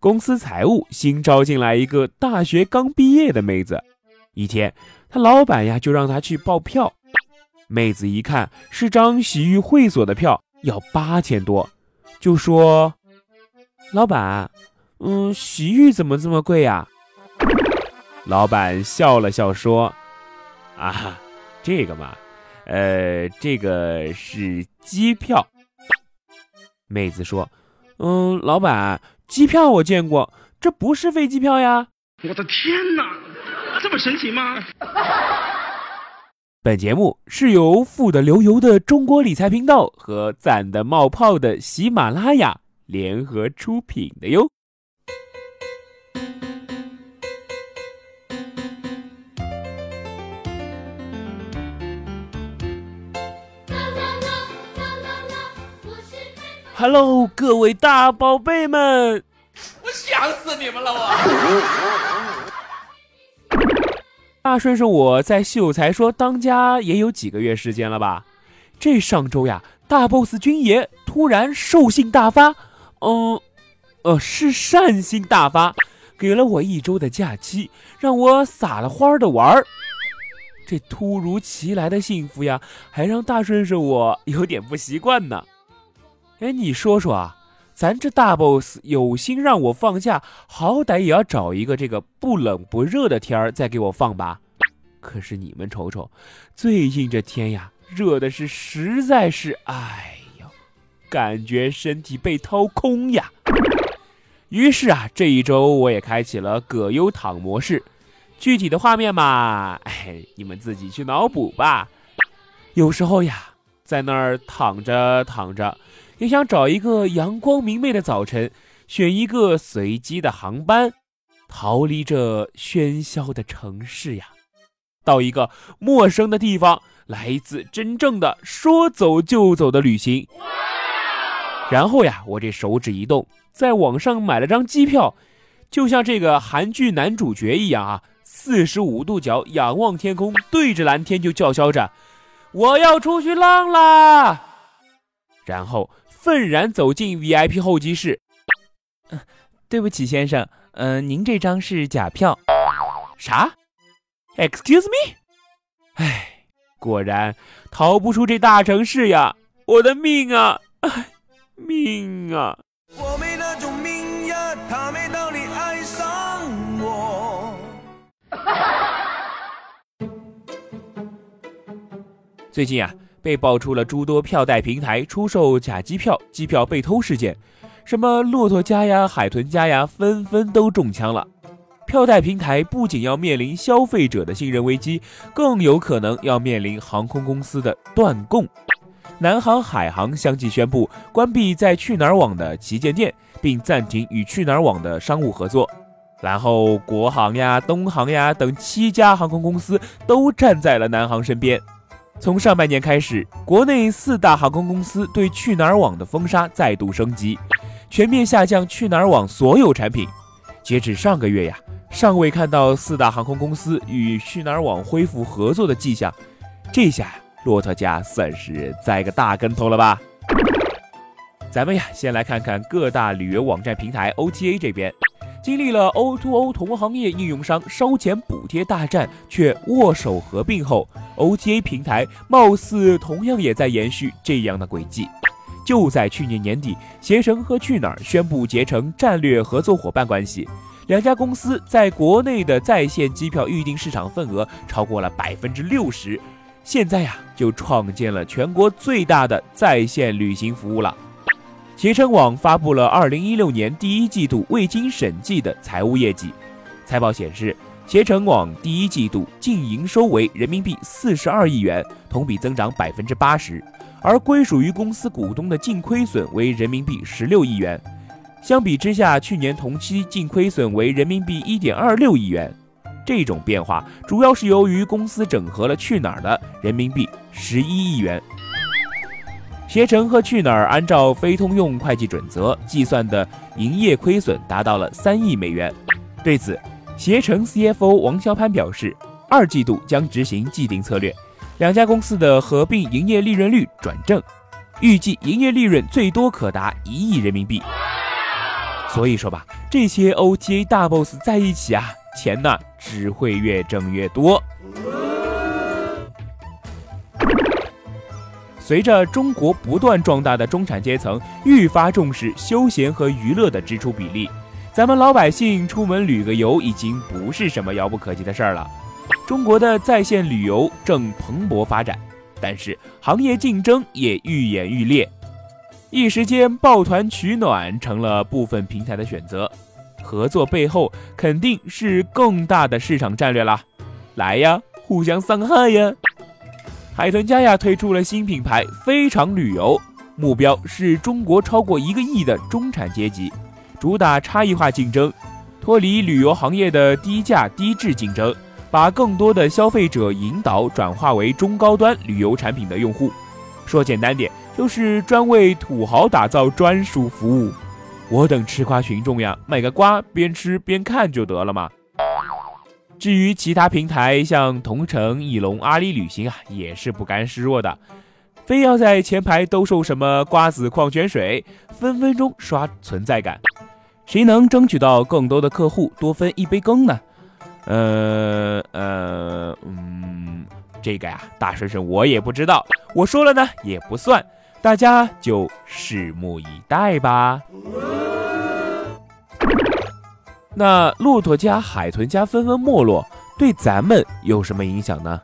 公司财务新招进来一个大学刚毕业的妹子。一天，他老板呀就让他去报票。妹子一看是张洗浴会所的票，要八千多，就说：“老板，嗯，洗浴怎么这么贵呀？”老板笑了笑说：“啊，这个嘛，呃，这个是机票。”妹子说：“嗯，老板，机票我见过，这不是飞机票呀！”我的天哪，这么神奇吗？本节目是由富的流油的中国理财频道和赞的冒泡的喜马拉雅联合出品的哟。Hello，各位大宝贝们！我想死你们了，我！大顺顺，我在秀才说当家也有几个月时间了吧？这上周呀，大 boss 军爷突然兽性大发，嗯，呃，是善心大发，给了我一周的假期，让我撒了欢儿的玩儿。这突如其来的幸福呀，还让大顺顺我有点不习惯呢。哎，你说说啊，咱这大 boss 有心让我放假，好歹也要找一个这个不冷不热的天儿再给我放吧。可是你们瞅瞅，最近这天呀，热的是实在是，哎呦，感觉身体被掏空呀。于是啊，这一周我也开启了葛优躺模式，具体的画面嘛，哎，你们自己去脑补吧。有时候呀，在那儿躺着躺着。也想找一个阳光明媚的早晨，选一个随机的航班，逃离这喧嚣的城市呀，到一个陌生的地方，来一次真正的说走就走的旅行。然后呀，我这手指一动，在网上买了张机票，就像这个韩剧男主角一样啊，四十五度角仰望天空，对着蓝天就叫嚣着：“我要出去浪啦！”然后。愤然走进 VIP 候机室。对不起，先生，嗯，您这张是假票。啥？Excuse me？哎，果然逃不出这大城市呀！我的命啊，命啊！我没那种命呀，他没道理爱上我。最近啊。被爆出了诸多票代平台出售假机票、机票被偷事件，什么骆驼家呀、海豚家呀，纷纷都中枪了。票代平台不仅要面临消费者的信任危机，更有可能要面临航空公司的断供。南航、海航相继宣布关闭在去哪儿网的旗舰店，并暂停与去哪儿网的商务合作。然后，国航呀、东航呀等七家航空公司都站在了南航身边。从上半年开始，国内四大航空公司对去哪儿网的封杀再度升级，全面下降去哪儿网所有产品。截止上个月呀，尚未看到四大航空公司与去哪儿网恢复合作的迹象。这下骆驼家算是栽个大跟头了吧？咱们呀，先来看看各大旅游网站平台 OTA 这边。经历了 O2O 同行业应用商烧钱补贴大战，却握手合并后，OTA 平台貌似同样也在延续这样的轨迹。就在去年年底，携程和去哪儿宣布结成战略合作伙伴关系，两家公司在国内的在线机票预订市场份额超过了百分之六十，现在呀，就创建了全国最大的在线旅行服务了。携程网发布了二零一六年第一季度未经审计的财务业绩，财报显示，携程网第一季度净营收为人民币四十二亿元，同比增长百分之八十，而归属于公司股东的净亏损为人民币十六亿元，相比之下，去年同期净亏损为人民币一点二六亿元。这种变化主要是由于公司整合了去哪儿的人民币十一亿元。携程和去哪儿按照非通用会计准则计算的营业亏损达到了三亿美元。对此，携程 CFO 王肖潘表示，二季度将执行既定策略，两家公司的合并营业利润率转正，预计营业利润最多可达一亿人民币。所以说吧，这些 OTA 大 boss 在一起啊，钱呢只会越挣越多。随着中国不断壮大的中产阶层愈发重视休闲和娱乐的支出比例，咱们老百姓出门旅个游已经不是什么遥不可及的事儿了。中国的在线旅游正蓬勃发展，但是行业竞争也愈演愈烈，一时间抱团取暖成了部分平台的选择。合作背后肯定是更大的市场战略啦！来呀，互相伤害呀！海豚家呀推出了新品牌“非常旅游”，目标是中国超过一个亿的中产阶级，主打差异化竞争，脱离旅游行业的低价低质竞争，把更多的消费者引导转化为中高端旅游产品的用户。说简单点，就是专为土豪打造专属服务。我等吃瓜群众呀，买个瓜边吃边看就得了嘛。至于其他平台，像同城、翼龙、阿里旅行啊，也是不甘示弱的，非要在前排兜售什么瓜子、矿泉水，分分钟刷存在感。谁能争取到更多的客户，多分一杯羹呢？呃呃嗯，这个呀，大婶婶我也不知道，我说了呢也不算，大家就拭目以待吧。那骆驼家、海豚家纷纷没落，对咱们有什么影响呢？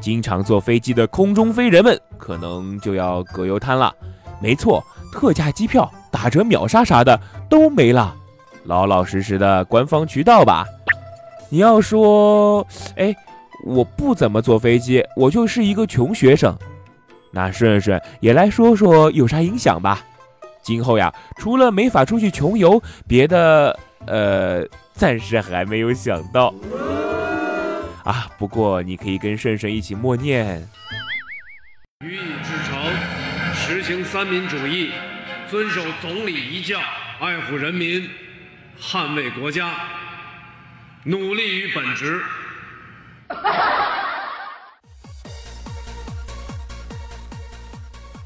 经常坐飞机的空中飞人们可能就要葛优瘫了。没错，特价机票、打折秒杀啥的都没了。老老实实的官方渠道吧。你要说，哎，我不怎么坐飞机，我就是一个穷学生。那顺顺也来说说有啥影响吧。今后呀，除了没法出去穷游，别的。呃，暂时还没有想到啊。不过你可以跟顺顺一起默念：予以至诚，实行三民主义，遵守总理遗教，爱护人民，捍卫国家，努力于本职。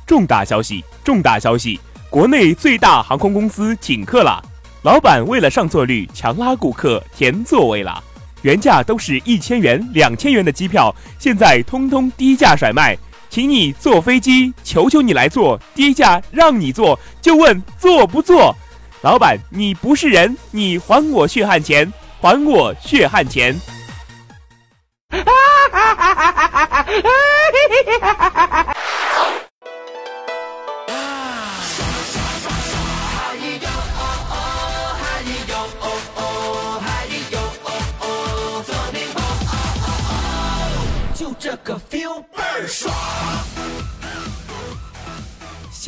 重大消息！重大消息！国内最大航空公司请客了。老板为了上座率，强拉顾客填座位了。原价都是一千元、两千元的机票，现在通通低价甩卖。请你坐飞机，求求你来坐，低价让你坐，就问坐不坐？老板，你不是人，你还我血汗钱，还我血汗钱！哈哈哈哈哈哈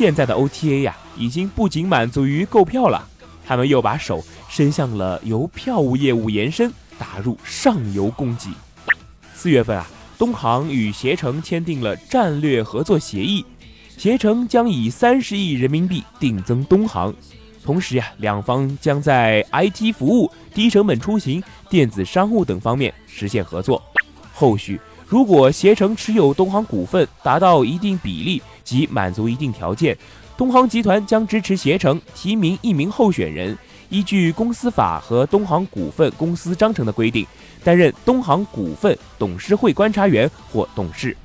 现在的 OTA 呀，已经不仅满足于购票了，他们又把手伸向了由票务业务延伸，打入上游供给。四月份啊，东航与携程签订了战略合作协议，携程将以三十亿人民币定增东航，同时呀，两方将在 IT 服务、低成本出行、电子商务等方面实现合作。后续。如果携程持有东航股份达到一定比例及满足一定条件，东航集团将支持携程提名一名候选人，依据公司法和东航股份公司章程的规定，担任东航股份董事会观察员或董事。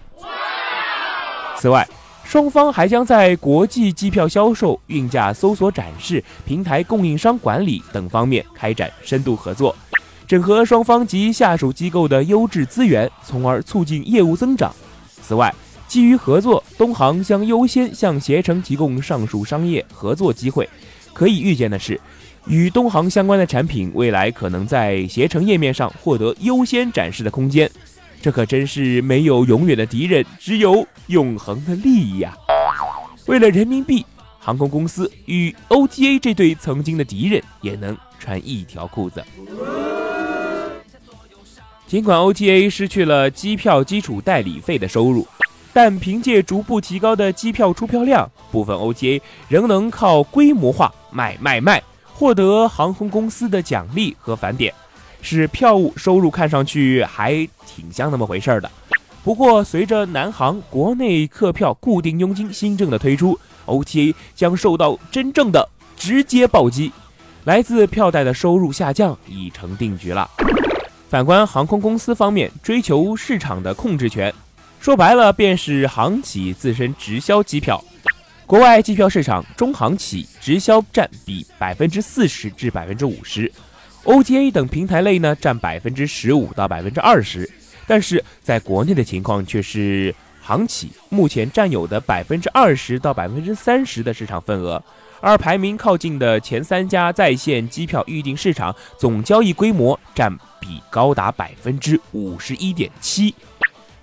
此外，双方还将在国际机票销售、运价搜索、展示、平台供应商管理等方面开展深度合作。整合双方及下属机构的优质资源，从而促进业务增长。此外，基于合作，东航将优先向携程提供上述商业合作机会。可以预见的是，与东航相关的产品未来可能在携程页面上获得优先展示的空间。这可真是没有永远的敌人，只有永恒的利益呀！为了人民币，航空公司与 OTA 这对曾经的敌人也能穿一条裤子。尽管 OTA 失去了机票基础代理费的收入，但凭借逐步提高的机票出票量，部分 OTA 仍能靠规模化卖卖卖获得航空公司的奖励和返点，使票务收入看上去还挺像那么回事儿的。不过，随着南航国内客票固定佣金新政的推出，OTA 将受到真正的直接暴击。来自票代的收入下降已成定局了。反观航空公司方面，追求市场的控制权，说白了便是航企自身直销机票。国外机票市场，中航企直销占比百分之四十至百分之五十，OTA 等平台类呢占百分之十五到百分之二十。但是在国内的情况却是，航企目前占有的百分之二十到百分之三十的市场份额。而排名靠近的前三家在线机票预订市场总交易规模占比高达百分之五十一点七，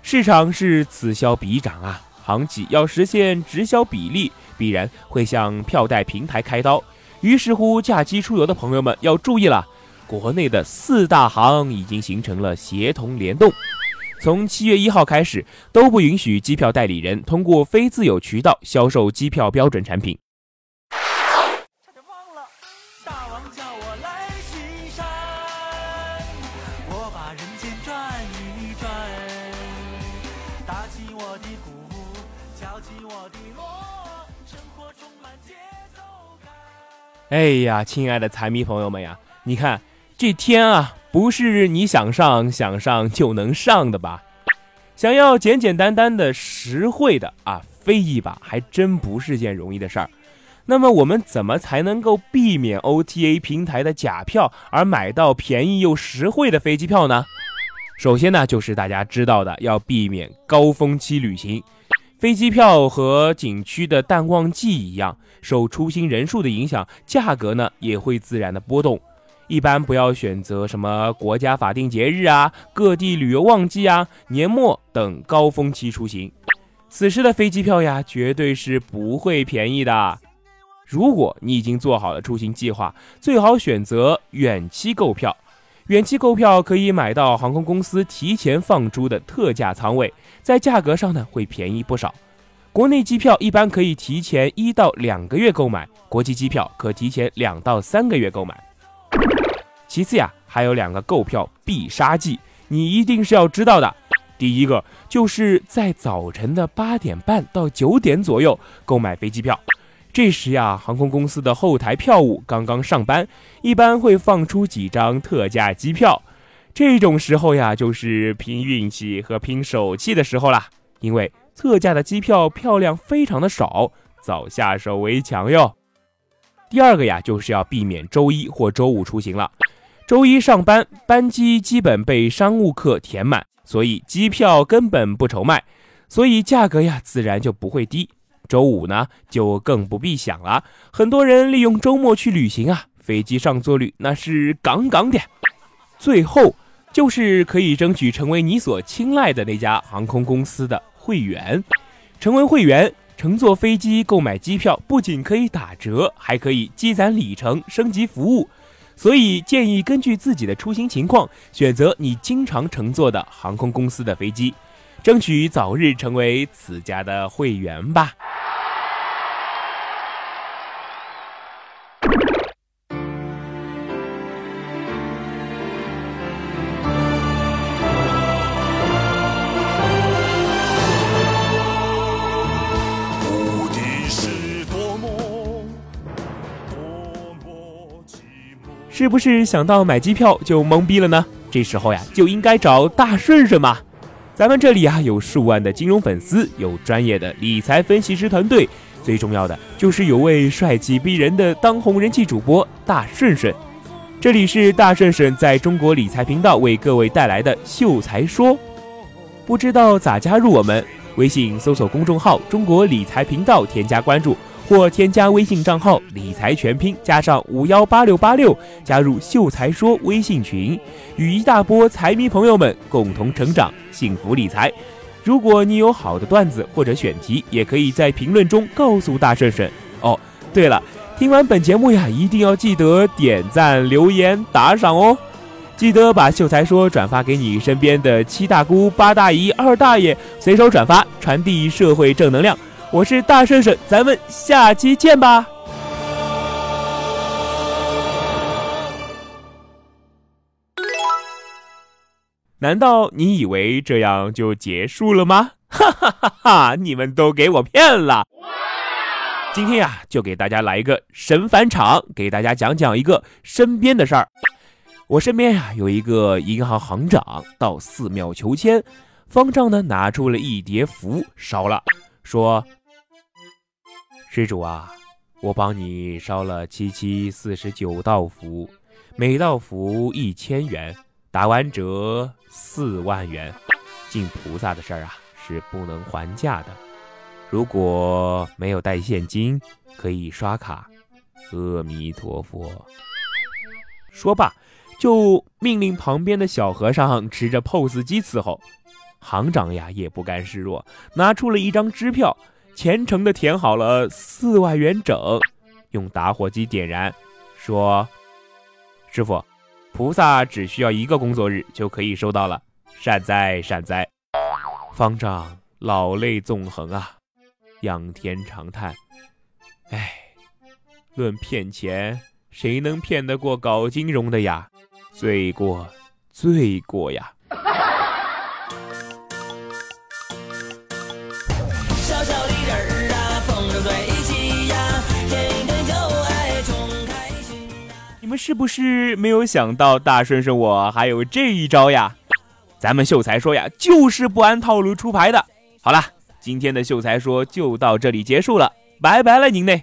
市场是此消彼长啊！航企要实现直销比例，必然会向票代平台开刀。于是乎，假期出游的朋友们要注意了，国内的四大行已经形成了协同联动，从七月一号开始，都不允许机票代理人通过非自有渠道销售机票标准产品。哎呀，亲爱的财迷朋友们呀，你看这天啊，不是你想上想上就能上的吧？想要简简单单的、实惠的啊，飞一把还真不是件容易的事儿。那么我们怎么才能够避免 OTA 平台的假票，而买到便宜又实惠的飞机票呢？首先呢，就是大家知道的，要避免高峰期旅行。飞机票和景区的淡旺季一样，受出行人数的影响，价格呢也会自然的波动。一般不要选择什么国家法定节日啊、各地旅游旺季啊、年末等高峰期出行。此时的飞机票呀，绝对是不会便宜的。如果你已经做好了出行计划，最好选择远期购票。远期购票可以买到航空公司提前放出的特价舱位，在价格上呢会便宜不少。国内机票一般可以提前一到两个月购买，国际机票可提前两到三个月购买。其次呀，还有两个购票必杀技，你一定是要知道的。第一个就是在早晨的八点半到九点左右购买飞机票。这时呀，航空公司的后台票务刚刚上班，一般会放出几张特价机票。这种时候呀，就是拼运气和拼手气的时候啦。因为特价的机票票量非常的少，早下手为强哟。第二个呀，就是要避免周一或周五出行了。周一上班，班机基本被商务客填满，所以机票根本不愁卖，所以价格呀，自然就不会低。周五呢，就更不必想了。很多人利用周末去旅行啊，飞机上座率那是杠杠的。最后就是可以争取成为你所青睐的那家航空公司的会员。成为会员，乘坐飞机购买机票不仅可以打折，还可以积攒里程、升级服务。所以建议根据自己的出行情况，选择你经常乘坐的航空公司的飞机。争取早日成为此家的会员吧。是不是想到买机票就懵逼了呢？这时候呀，就应该找大顺顺嘛。咱们这里啊有数万的金融粉丝，有专业的理财分析师团队，最重要的就是有位帅气逼人的当红人气主播大顺顺。这里是大顺顺在中国理财频道为各位带来的秀才说，不知道咋加入我们？微信搜索公众号“中国理财频道”，添加关注。或添加微信账号“理财全拼”加上五幺八六八六，加入“秀才说”微信群，与一大波财迷朋友们共同成长，幸福理财。如果你有好的段子或者选题，也可以在评论中告诉大顺顺哦。对了，听完本节目呀，一定要记得点赞、留言、打赏哦！记得把“秀才说”转发给你身边的七大姑八大姨二大爷，随手转发，传递社会正能量。我是大顺顺，咱们下期见吧。难道你以为这样就结束了吗？哈哈哈哈！你们都给我骗了。今天呀，就给大家来一个神返场，给大家讲讲一个身边的事儿。我身边呀有一个银行行长到寺庙求签，方丈呢拿出了一叠符烧了，说：“施主啊，我帮你烧了七七四十九道符，每道符一千元，打完折四万元。敬菩萨的事儿啊是不能还价的。”如果没有带现金，可以刷卡。阿弥陀佛。说罢，就命令旁边的小和尚持着 POS 机伺候。行长呀，也不甘示弱，拿出了一张支票，虔诚的填好了四万元整，用打火机点燃，说：“师傅，菩萨只需要一个工作日就可以收到了，善哉善哉。”方丈老泪纵横啊！仰天长叹：“哎，论骗钱，谁能骗得过搞金融的呀？罪过，罪过呀！”是不是没有想到大顺顺我还有这一招呀？咱们秀才说呀，就是不按套路出牌的。好了。今天的秀才说就到这里结束了，拜拜了您嘞。